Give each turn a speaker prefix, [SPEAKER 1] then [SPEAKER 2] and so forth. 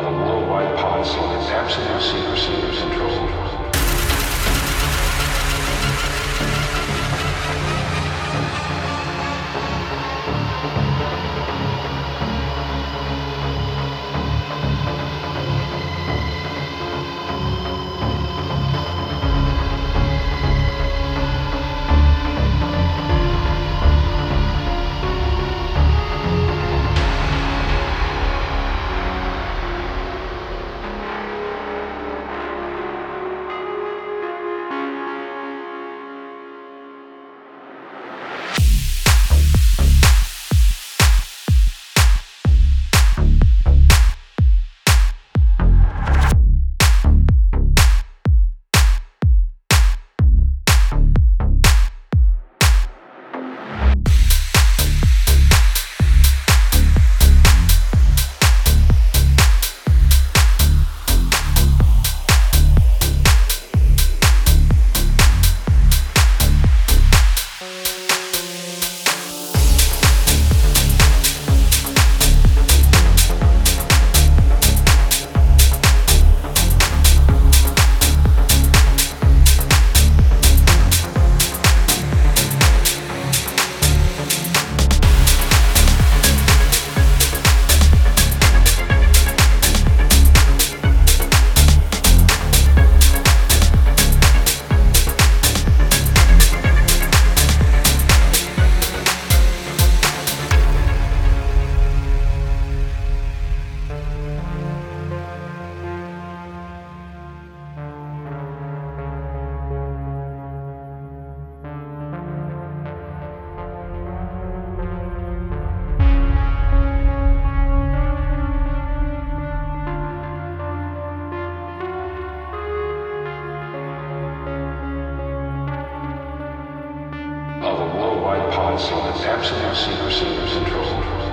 [SPEAKER 1] of a worldwide policy that's absolute secrecy is controlled. Worldwide policy that absolute secrecy is controlled.